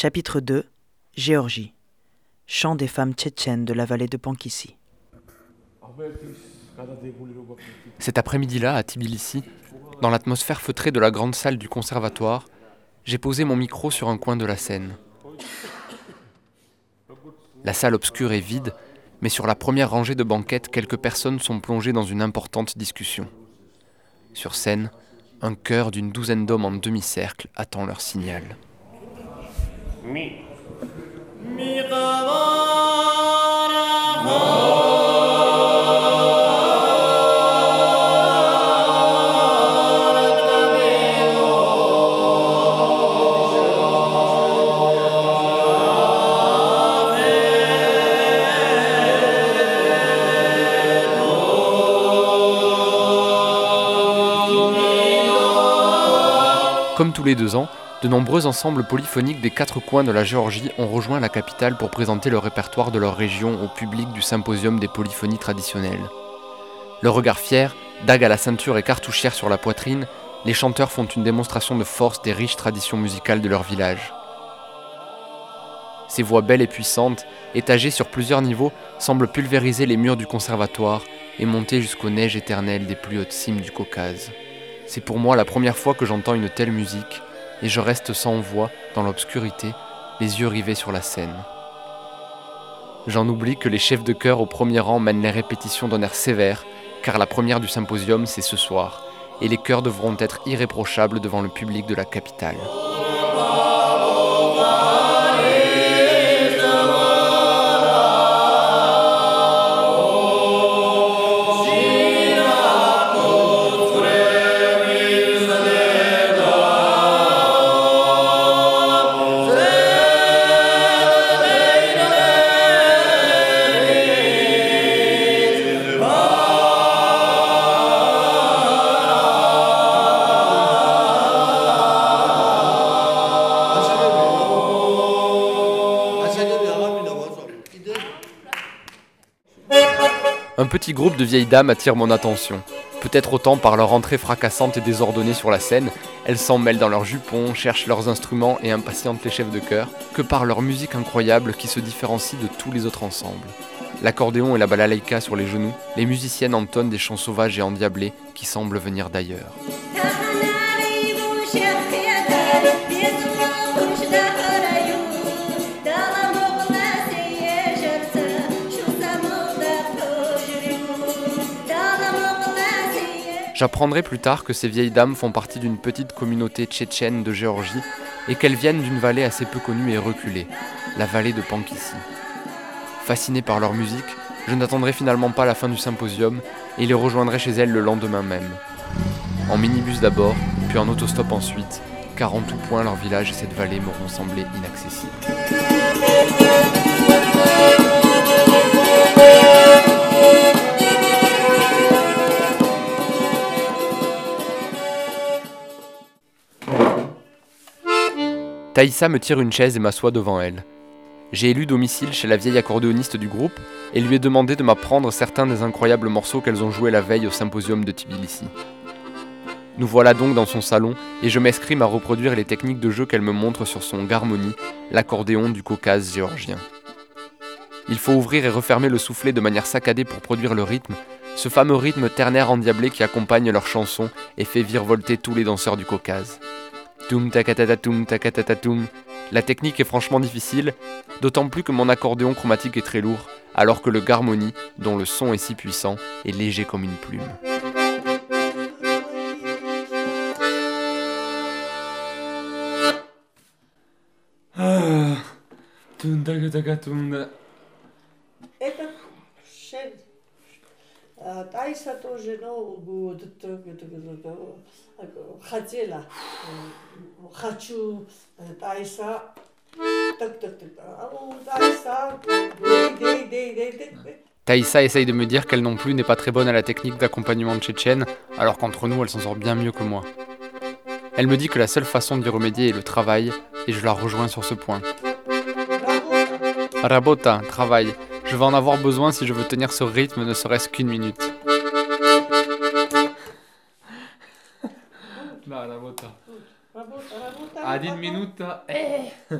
Chapitre 2 Géorgie. Chant des femmes tchétchènes de la vallée de Pankissi. Cet après-midi-là, à Tbilissi, dans l'atmosphère feutrée de la grande salle du conservatoire, j'ai posé mon micro sur un coin de la scène. La salle obscure est vide, mais sur la première rangée de banquettes, quelques personnes sont plongées dans une importante discussion. Sur scène, un chœur d'une douzaine d'hommes en demi-cercle attend leur signal. Comme tous les deux ans, de nombreux ensembles polyphoniques des quatre coins de la Géorgie ont rejoint la capitale pour présenter le répertoire de leur région au public du symposium des polyphonies traditionnelles. Le regard fier, dague à la ceinture et cartouchière sur la poitrine, les chanteurs font une démonstration de force des riches traditions musicales de leur village. Ces voix belles et puissantes, étagées sur plusieurs niveaux, semblent pulvériser les murs du conservatoire et monter jusqu'aux neiges éternelles des plus hautes cimes du Caucase. C'est pour moi la première fois que j'entends une telle musique, et je reste sans voix, dans l'obscurité, les yeux rivés sur la scène. J'en oublie que les chefs de chœur au premier rang mènent les répétitions d'un air sévère, car la première du symposium c'est ce soir, et les chœurs devront être irréprochables devant le public de la capitale. Petit groupe de vieilles dames attire mon attention. Peut-être autant par leur entrée fracassante et désordonnée sur la scène, elles s'en mêlent dans leurs jupons, cherchent leurs instruments et impatientent les chefs de chœur, que par leur musique incroyable qui se différencie de tous les autres ensembles. L'accordéon et la balalaïka sur les genoux, les musiciennes entonnent des chants sauvages et endiablés qui semblent venir d'ailleurs. J'apprendrai plus tard que ces vieilles dames font partie d'une petite communauté tchétchène de Géorgie et qu'elles viennent d'une vallée assez peu connue et reculée, la vallée de Pankissi. Fasciné par leur musique, je n'attendrai finalement pas la fin du symposium et les rejoindrai chez elles le lendemain même. En minibus d'abord, puis en autostop ensuite, car en tout point leur village et cette vallée m'auront semblé inaccessibles. Taïssa me tire une chaise et m'assoit devant elle. J'ai élu domicile chez la vieille accordéoniste du groupe et lui ai demandé de m'apprendre certains des incroyables morceaux qu'elles ont joués la veille au symposium de Tbilissi. Nous voilà donc dans son salon et je m'escrime à reproduire les techniques de jeu qu'elle me montre sur son garmonie, l'accordéon du Caucase géorgien. Il faut ouvrir et refermer le soufflet de manière saccadée pour produire le rythme, ce fameux rythme ternaire endiablé qui accompagne leurs chansons et fait virevolter tous les danseurs du Caucase. La technique est franchement difficile, d'autant plus que mon accordéon chromatique est très lourd, alors que le Garmony, dont le son est si puissant, est léger comme une plume. Ah. sa. Taïssa essaye de me dire qu'elle non plus n'est pas très bonne à la technique d'accompagnement de tchétchène, alors qu'entre nous elle s'en sort bien mieux que moi. Elle me dit que la seule façon d'y remédier est le travail, et je la rejoins sur ce point. Rabota, travail. Je vais en avoir besoin si je veux tenir ce rythme ne serait-ce qu'une minute.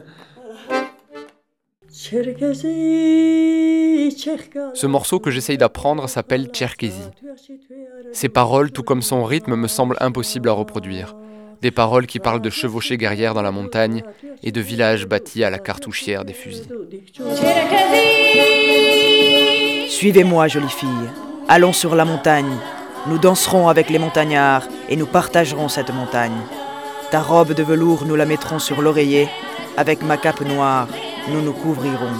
Ce morceau que j'essaye d'apprendre s'appelle Tcherkesi. Ses paroles, tout comme son rythme, me semblent impossibles à reproduire. Des paroles qui parlent de chevauchées guerrières dans la montagne et de villages bâtis à la cartouchière des fusils. Suivez-moi, jolie fille. Allons sur la montagne. Nous danserons avec les montagnards et nous partagerons cette montagne. Ta robe de velours, nous la mettrons sur l'oreiller. Avec ma cape noire, nous nous couvrirons.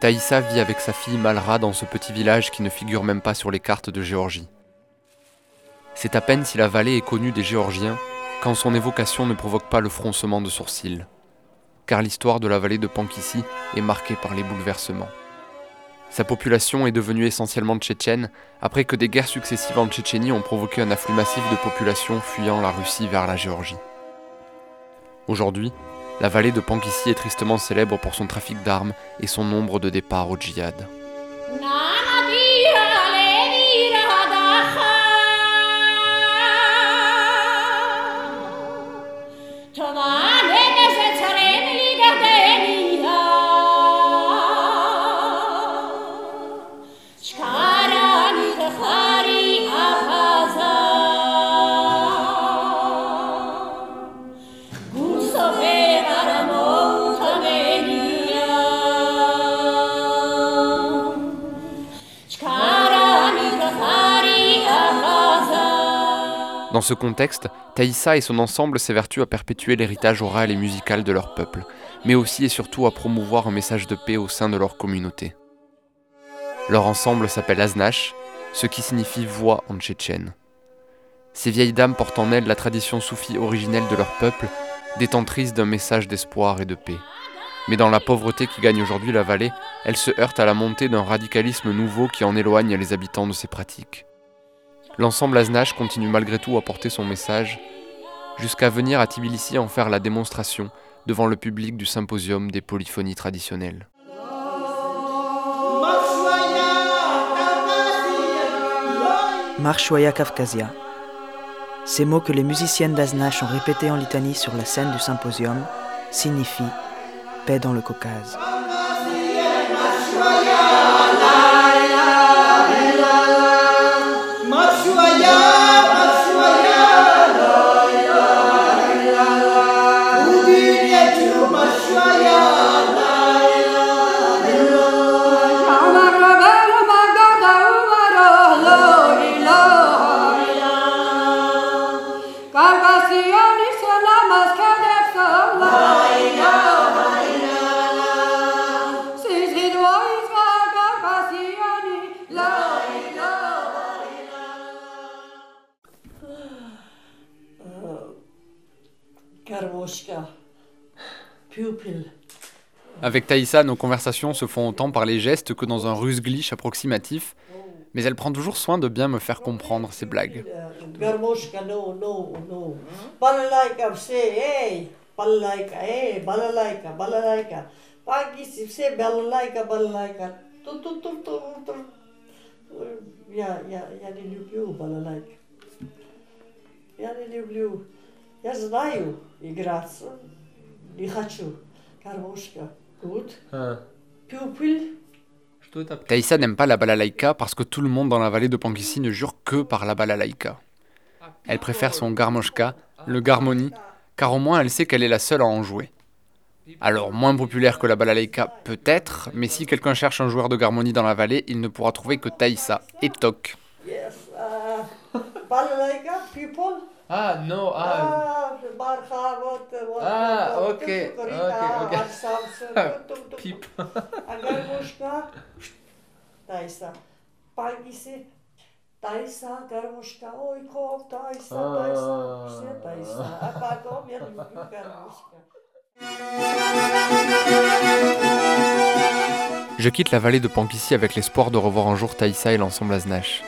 Taïssa vit avec sa fille Malra dans ce petit village qui ne figure même pas sur les cartes de Géorgie. C'est à peine si la vallée est connue des Géorgiens quand son évocation ne provoque pas le froncement de sourcils, car l'histoire de la vallée de Pankissi est marquée par les bouleversements. Sa population est devenue essentiellement tchétchène après que des guerres successives en Tchétchénie ont provoqué un afflux massif de populations fuyant la Russie vers la Géorgie. Aujourd'hui, la vallée de Pankissi est tristement célèbre pour son trafic d'armes et son nombre de départs au djihad. Ce contexte, Taïssa et son ensemble s'évertuent à perpétuer l'héritage oral et musical de leur peuple, mais aussi et surtout à promouvoir un message de paix au sein de leur communauté. Leur ensemble s'appelle Aznash, ce qui signifie voix en tchétchène. Ces vieilles dames portent en elles la tradition soufie originelle de leur peuple, détentrice d'un message d'espoir et de paix. Mais dans la pauvreté qui gagne aujourd'hui la vallée, elles se heurtent à la montée d'un radicalisme nouveau qui en éloigne les habitants de ces pratiques l'ensemble Aznash continue malgré tout à porter son message, jusqu'à venir à Tbilissi en faire la démonstration devant le public du symposium des polyphonies traditionnelles. Marshoya Kafkazia. Ces mots que les musiciennes d'Aznash ont répétés en litanie sur la scène du symposium signifient paix dans le Caucase. Avec Taïssa, nos conversations se font autant par les gestes que dans un rusglish approximatif, mais elle prend toujours soin de bien me faire comprendre ses blagues. Я знаю играться, не хочу. Гармошка, good. Pupil. Taïssa n'aime pas la balalaïka parce que tout le monde dans la vallée de Pankissi ne jure que par la balalaïka. Elle préfère son garmoshka, le garmoni, car au moins elle sait qu'elle est la seule à en jouer. Alors, moins populaire que la balalaïka, peut-être, mais si quelqu'un cherche un joueur de garmonie dans la vallée, il ne pourra trouver que Taïssa et Tok. Yes, uh, balalaïka, people. Ah, non, ah. Ah, Ah, ok, ok, ok. Pipe. Taisa. Pangisi. Taisa, garmushka. Oi, kom, taisa, taisa. Все taisa. А потом я люблю гармошка. Je quitte la vallée de Pampissy avec l'espoir de revoir un jour Taïsa et l'ensemble Aznache.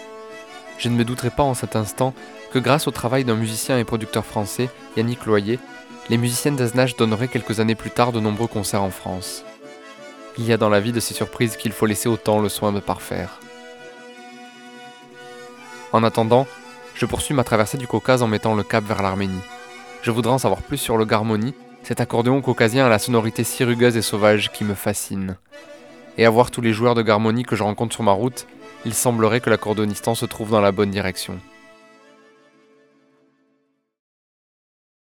Je ne me douterai pas en cet instant que grâce au travail d'un musicien et producteur français, Yannick Loyer, les musiciennes d'Aznache donneraient quelques années plus tard de nombreux concerts en France. Il y a dans la vie de ces surprises qu'il faut laisser au temps le soin de parfaire. En attendant, je poursuis ma traversée du Caucase en mettant le cap vers l'Arménie. Je voudrais en savoir plus sur le garmoni, cet accordéon caucasien à la sonorité si rugueuse et sauvage qui me fascine. Et à voir tous les joueurs de garmonie que je rencontre sur ma route, il semblerait que l'accordéonistan se trouve dans la bonne direction.